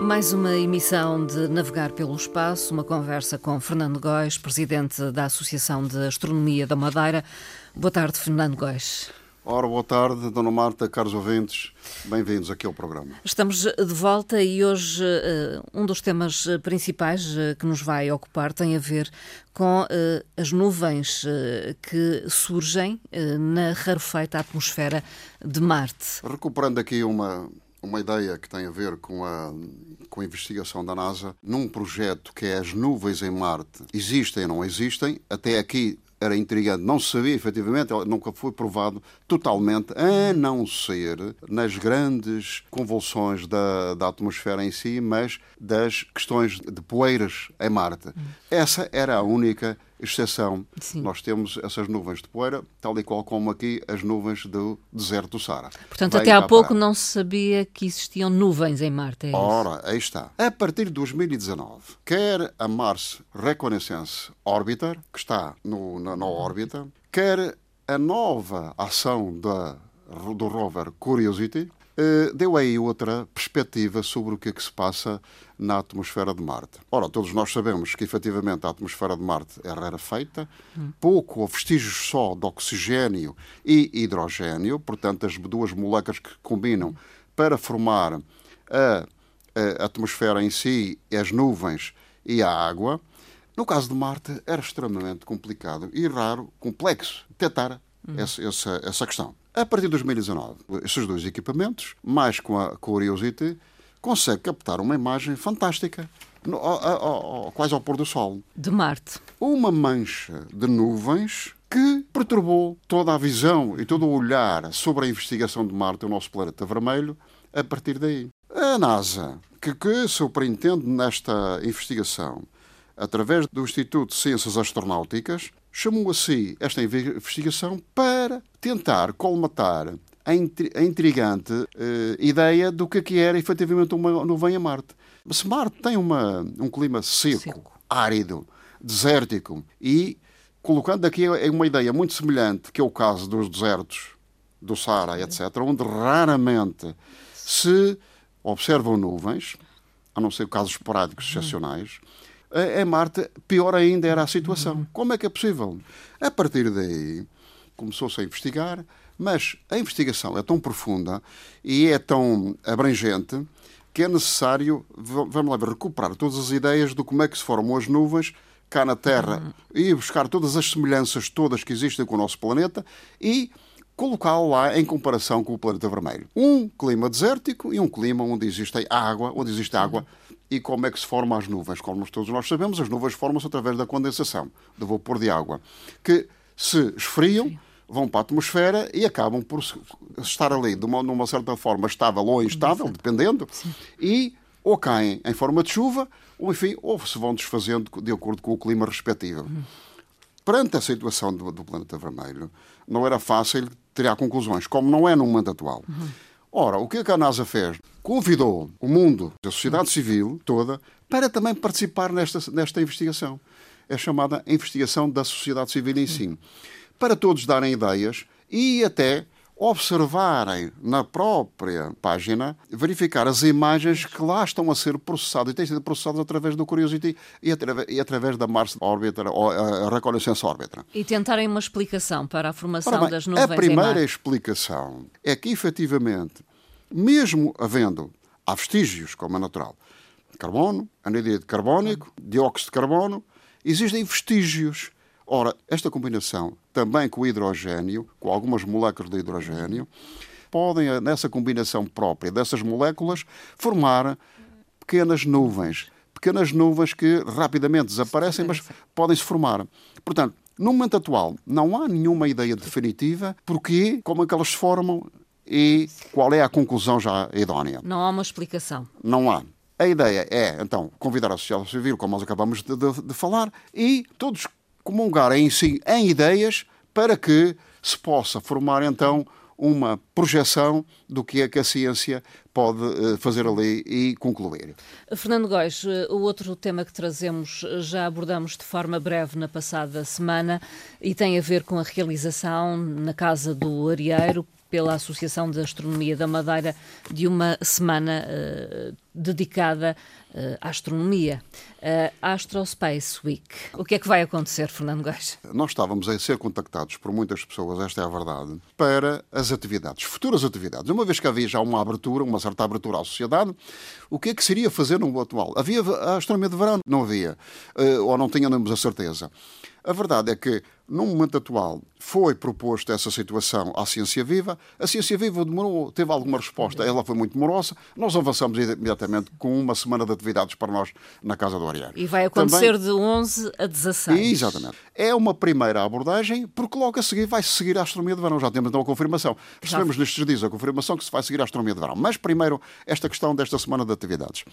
Mais uma emissão de Navegar pelo Espaço, uma conversa com Fernando Góis, presidente da Associação de Astronomia da Madeira. Boa tarde, Fernando Góis. Ora, boa tarde, Dona Marta, caros ouvintes, bem-vindos aqui ao programa. Estamos de volta e hoje uh, um dos temas principais uh, que nos vai ocupar tem a ver com as nuvens que surgem na rarefeita atmosfera de Marte. Recuperando aqui uma, uma ideia que tem a ver com a, com a investigação da NASA num projeto que é as nuvens em Marte. Existem ou não existem? Até aqui era intrigante, não se sabia efetivamente, nunca foi provado totalmente, a não ser nas grandes convulsões da, da atmosfera em si, mas das questões de poeiras em Marte. Essa era a única exceção. Sim. Nós temos essas nuvens de poeira, tal e qual como aqui as nuvens do deserto do Sara. Portanto, Vai até há pouco não se sabia que existiam nuvens em Marte. É Ora, aí está. A partir de 2019, quer a Mars Reconnaissance Orbiter, que está no, na, na órbita, quer a nova ação da, do rover Curiosity, eh, deu aí outra perspectiva sobre o que é que se passa na atmosfera de Marte. Ora, todos nós sabemos que efetivamente a atmosfera de Marte é rarefeita, hum. pouco ou vestígios só de oxigênio e hidrogênio, portanto, as duas moléculas que combinam para formar a, a atmosfera em si, as nuvens e a água. No caso de Marte, era extremamente complicado e raro, complexo, detectar hum. essa, essa, essa questão. A partir de 2019, esses dois equipamentos, mais com a Curiosity, consegue captar uma imagem fantástica, no, ao, ao, quase ao pôr do sol. De Marte. Uma mancha de nuvens que perturbou toda a visão e todo o olhar sobre a investigação de Marte, o nosso planeta vermelho, a partir daí. A NASA, que, que superintende nesta investigação, através do Instituto de Ciências Astronáuticas, chamou a si esta investigação para tentar colmatar a, intrigante uh, ideia do que, é que era efetivamente uma nuvem a Marte. Se Marte tem uma, um clima seco, seco, árido, desértico e colocando aqui uma ideia muito semelhante, que é o caso dos desertos do Saara, etc., onde raramente se observam nuvens, a não ser casos esporádicos excepcionais, em Marte, pior ainda era a situação. Como é que é possível? A partir daí, começou-se a investigar, mas a investigação é tão profunda e é tão abrangente que é necessário, vamos lá ver, recuperar todas as ideias de como é que se formam as nuvens cá na Terra uhum. e buscar todas as semelhanças todas que existem com o nosso planeta e colocá-lo lá em comparação com o planeta vermelho. Um clima desértico e um clima onde existe água, onde existe água e como é que se formam as nuvens. Como todos nós sabemos, as nuvens formam-se através da condensação, do vapor de água, que se esfriam, vão para a atmosfera e acabam por estar ali de uma, numa certa forma estável ou instável, dependendo, Sim. e ou caem em forma de chuva, ou enfim, ou se vão desfazendo de acordo com o clima respectivo. Uhum. Perante a situação do, do, planeta vermelho, não era fácil tirar conclusões, como não é no momento atual. Uhum. Ora, o que, é que a NASA fez? Convidou o mundo, a sociedade civil toda, para também participar nesta, nesta investigação. É chamada investigação da sociedade civil em si. Para todos darem ideias e até observarem na própria página, verificar as imagens que lá estão a ser processadas e têm sido processadas através do Curiosity e através, e através da Mars Orbiter, ou a Reconnaissance Orbiter. E tentarem uma explicação para a formação bem, das nuvens A primeira explicação é que, efetivamente, mesmo havendo, há vestígios, como é natural, carbono, anidride carbónico, dióxido de carbono, existem vestígios Ora, esta combinação, também com o hidrogênio, com algumas moléculas de hidrogênio, podem, nessa combinação própria dessas moléculas, formar pequenas nuvens. Pequenas nuvens que rapidamente desaparecem, mas podem se formar. Portanto, no momento atual, não há nenhuma ideia definitiva porque, como é que elas se formam e qual é a conclusão já idónea. Não há uma explicação. Não há. A ideia é, então, convidar a sociedade civil, como nós acabamos de, de, de falar, e todos comungar em si em ideias para que se possa formar então uma projeção do que é que a ciência pode eh, fazer ali e concluir. Fernando Góis, eh, o outro tema que trazemos eh, já abordamos de forma breve na passada semana e tem a ver com a realização na Casa do Arieiro pela Associação de Astronomia da Madeira de uma semana uh, dedicada uh, à astronomia, a Astro Space Week. O que é que vai acontecer, Fernando Gás? Nós estávamos a ser contactados por muitas pessoas, esta é a verdade, para as atividades, futuras atividades. Uma vez que havia já uma abertura, uma certa abertura à sociedade, o que é que seria fazer no atual? Havia a astronomia de verão? Não havia, uh, ou não tínhamos a certeza. A verdade é que, no momento atual, foi proposto essa situação à Ciência Viva. A Ciência Viva demorou, teve alguma resposta, ela foi muito demorosa. Nós avançamos imediatamente com uma semana de atividades para nós na Casa do Ariano. E vai acontecer Também... de 11 a 16. Exatamente. É uma primeira abordagem, porque logo a seguir vai seguir a astronomia de verão. Já temos então a confirmação. Recebemos nestes dias a confirmação que se vai seguir a astronomia de verão. Mas primeiro, esta questão desta semana de atividades.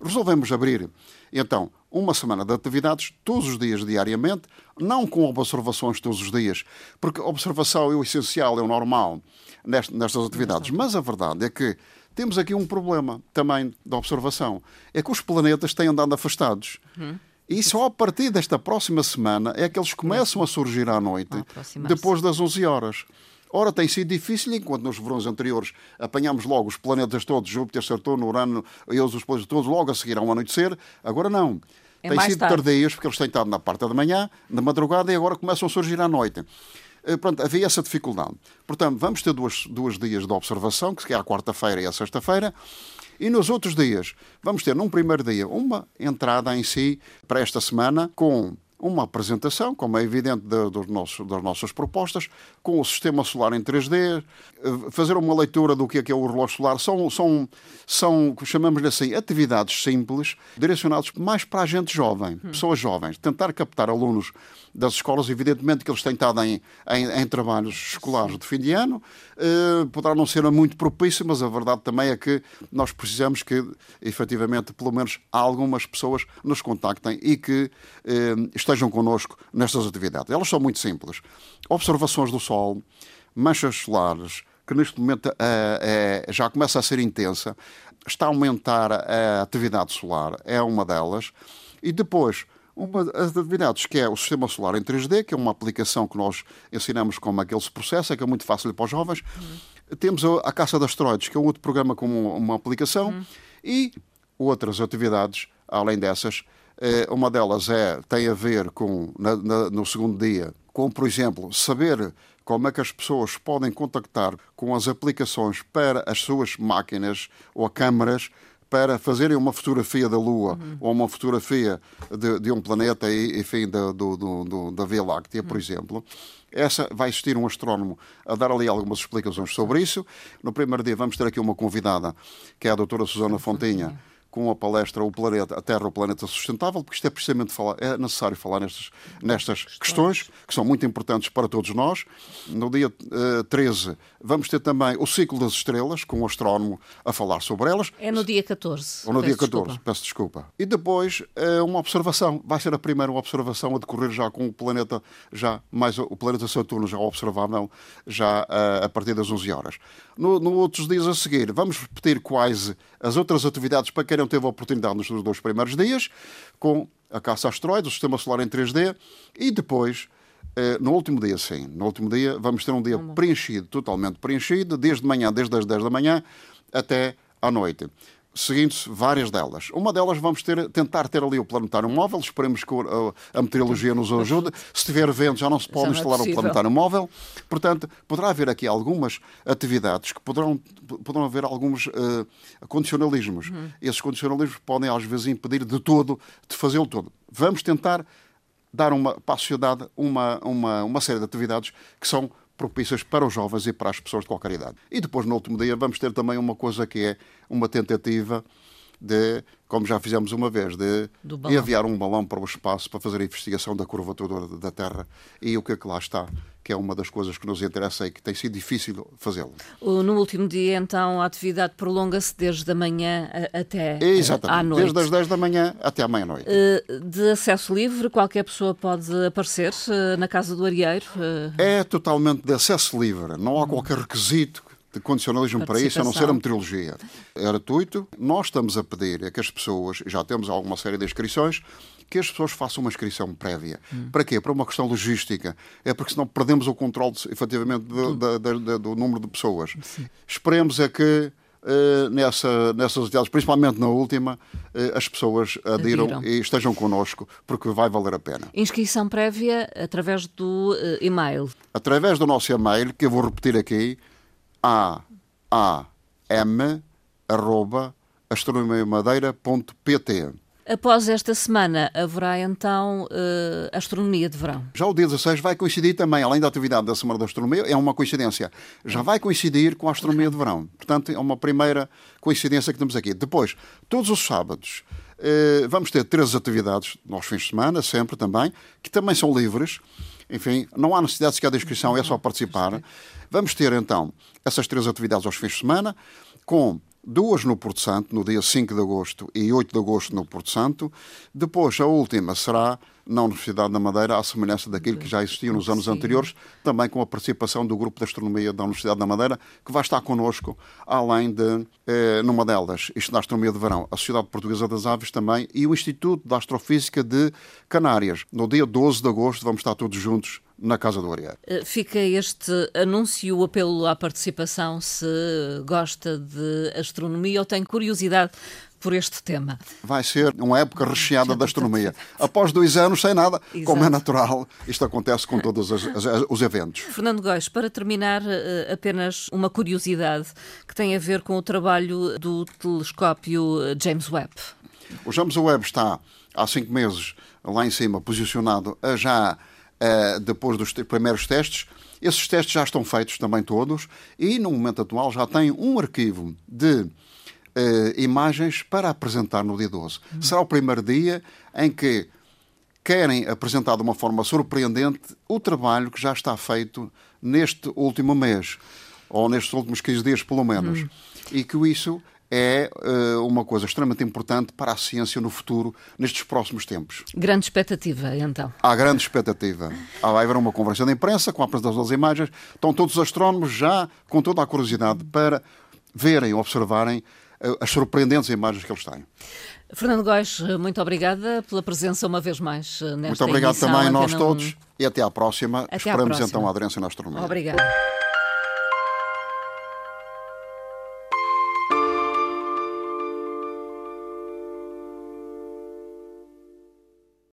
Resolvemos abrir, então, uma semana de atividades, todos os dias, diariamente, não com observações todos os dias, porque observação é o essencial, é o normal nestas atividades. Mas a verdade é que temos aqui um problema também da observação: é que os planetas têm andado afastados. Uhum. E só a partir desta próxima semana é que eles começam a surgir à noite, depois das 11 horas. Ora, tem sido difícil, enquanto nos verões anteriores apanhamos logo os planetas todos, Júpiter, Saturno, Urano e os planetas todos, logo a seguir ao anoitecer, agora não. É tem sido tarde. tardios, porque eles têm estado na parte da manhã, na madrugada, e agora começam a surgir à noite. Eh, pronto, havia essa dificuldade. Portanto, vamos ter duas, duas dias de observação, que é a quarta-feira e a sexta-feira, e nos outros dias vamos ter, num primeiro dia, uma entrada em si para esta semana com uma apresentação, como é evidente, de, dos nossos, das nossas propostas, com o sistema solar em 3D, eh, fazer uma leitura do que é, que é o relógio solar. São, são, são chamamos-lhe assim, atividades simples, direcionadas mais para a gente jovem, hum. pessoas jovens. Tentar captar alunos das escolas, evidentemente que eles têm estado em, em, em trabalhos escolares de fim de ano, uh, poderá não ser muito propício, mas a verdade também é que nós precisamos que, efetivamente, pelo menos algumas pessoas nos contactem e que uh, estejam connosco nestas atividades. Elas são muito simples. Observações do Sol, manchas solares, que neste momento é, é, já começa a ser intensa, está a aumentar a atividade solar, é uma delas. E depois, uma das atividades que é o Sistema Solar em 3D, que é uma aplicação que nós ensinamos como é que ele se processa, que é muito fácil para os jovens. Uhum. Temos a, Caça de Asteroides, que é um outro programa com uma aplicação. Uhum. E outras atividades, além dessas, uma delas é, tem a ver com, na, na, no segundo dia, com, por exemplo, saber como é que as pessoas podem contactar com as aplicações para as suas máquinas ou câmaras para fazerem uma fotografia da Lua uhum. ou uma fotografia de, de um planeta, enfim, da, do, do, da Via Láctea, por uhum. exemplo. Essa vai existir um astrónomo a dar ali algumas explicações sobre isso. No primeiro dia vamos ter aqui uma convidada, que é a doutora Susana Fontinha com a palestra O Planeta, a Terra, o Planeta Sustentável, porque isto é precisamente falar, é necessário falar nestas, nestas questões, que são muito importantes para todos nós. No dia uh, eh, 13 vamos ter também o Ciclo das Estrelas, com o astrónomo a falar sobre elas. É no dia 14. Ou no dia 14, desculpa. peço desculpa. E depois uh, uma observação, vai ser a primeira observação a decorrer já com o planeta, já mais o planeta Saturno já observável, já uh, a partir das 11 horas. No, no outros dias a seguir, vamos repetir quase as outras atividades para quem não teve a oportunidade nos dois primeiros dias, com a caça a asteroides, o sistema solar em 3D, e depois, eh, no último dia, sim, no último dia, vamos ter um dia preenchido, totalmente preenchido, desde manhã, desde as 10 da manhã até à noite seguindo-se várias delas. Uma delas vamos ter, tentar ter ali o planetário móvel, esperemos que a, a meteorologia nos ajude. Se tiver vento, já não se pode já é instalar é o planetário móvel. Portanto, poderá haver aqui algumas atividades que poderão, poderão haver alguns uh, condicionalismos. Uhum. Esses condicionalismos podem, às vezes, impedir de todo, de fazê-lo todo. Vamos tentar dar uma, para a sociedade uma, uma, uma série de atividades que são propícias para os jovens e para as pessoas de qualquer idade. E depois, no último dia, vamos ter também uma coisa que é uma tentativa de, como já fizemos uma vez, de enviar um balão para o espaço para fazer a investigação da curvatura da Terra e o que é que lá está que é uma das coisas que nos interessa e que tem sido difícil fazê-lo. No último dia, então, a atividade prolonga-se desde a manhã até Exatamente, à noite. desde as 10 da manhã até à meia-noite. Eh, de acesso livre, qualquer pessoa pode aparecer eh, na Casa do Arieiro? Eh? É totalmente de acesso livre, não há qualquer requisito de condicionalismo para isso, a não ser a meteorologia. É gratuito. Nós estamos a pedir é que as pessoas, já temos alguma série de inscrições, que as pessoas façam uma inscrição prévia. Hum. Para quê? Para uma questão logística. É porque senão perdemos o controle, efetivamente, do, do, do, do número de pessoas. Sim. Esperemos é que Uh, nessa, nessas atividades, principalmente na última, uh, as pessoas adiram, adiram, e estejam connosco, porque vai valer a pena. Inscrição prévia através do uh, e-mail. Através do nosso e-mail, que eu vou repetir aqui, aam.astronomiamadeira.pt Após esta semana, haverá então uh, astronomia de verão? Já o dia 16 vai coincidir também, além da atividade da Semana da Astronomia, é uma coincidência. Já vai coincidir com a astronomia de verão. Portanto, é uma primeira coincidência que temos aqui. Depois, todos os sábados, uh, vamos ter três atividades nos fins de semana, sempre também, que também são livres. Enfim, não há necessidade sequer de inscrição, é só participar. Vamos ter então essas três atividades aos fins de semana, com duas no Porto Santo, no dia 5 de agosto e 8 de agosto no Porto Santo. Depois, a última será na Universidade da Madeira, à semelhança daquilo que já existia nos anos Sim. anteriores, também com a participação do Grupo de Astronomia da Universidade da Madeira, que vai estar connosco, além de, eh, numa delas, isto da Astronomia de Verão, a Sociedade Portuguesa das Aves também e o Instituto de Astrofísica de Canárias. No dia 12 de agosto vamos estar todos juntos na Casa do Ariel. Eh, fica este anúncio, o apelo à participação, se gosta de astronomia ou tem curiosidade por este tema. Vai ser uma época recheada da astronomia. Após dois anos, sem nada, Exato. como é natural, isto acontece com todos os, os eventos. Fernando Góis, para terminar, eh, apenas uma curiosidade que tem a ver com o trabalho do telescópio James Webb. O James Webb está há cinco meses lá em cima, posicionado a já uh, depois dos primeiros testes. Esses testes já estão feitos também todos e, no momento atual, já tem um arquivo de uh, imagens para apresentar no dia 12. Uhum. Será o primeiro dia em que querem apresentar de uma forma surpreendente o trabalho que já está feito neste último mês, ou nestes últimos 15 dias, pelo menos. Uhum. E que isso é uh, uma coisa extremamente importante para a ciência no futuro, nestes próximos tempos. Grande expectativa, então. Há grande expectativa. Ah, vai haver uma conferência de imprensa com a apresentação das imagens. Estão todos os astrónomos já com toda a curiosidade para verem, observarem uh, as surpreendentes imagens que eles têm. Fernando Góis, muito obrigada pela presença uma vez mais eh, nesta Muito obrigado também a nós todos e até à próxima. Até Esperamos à próxima. então a aderência na astronomia. Obrigada.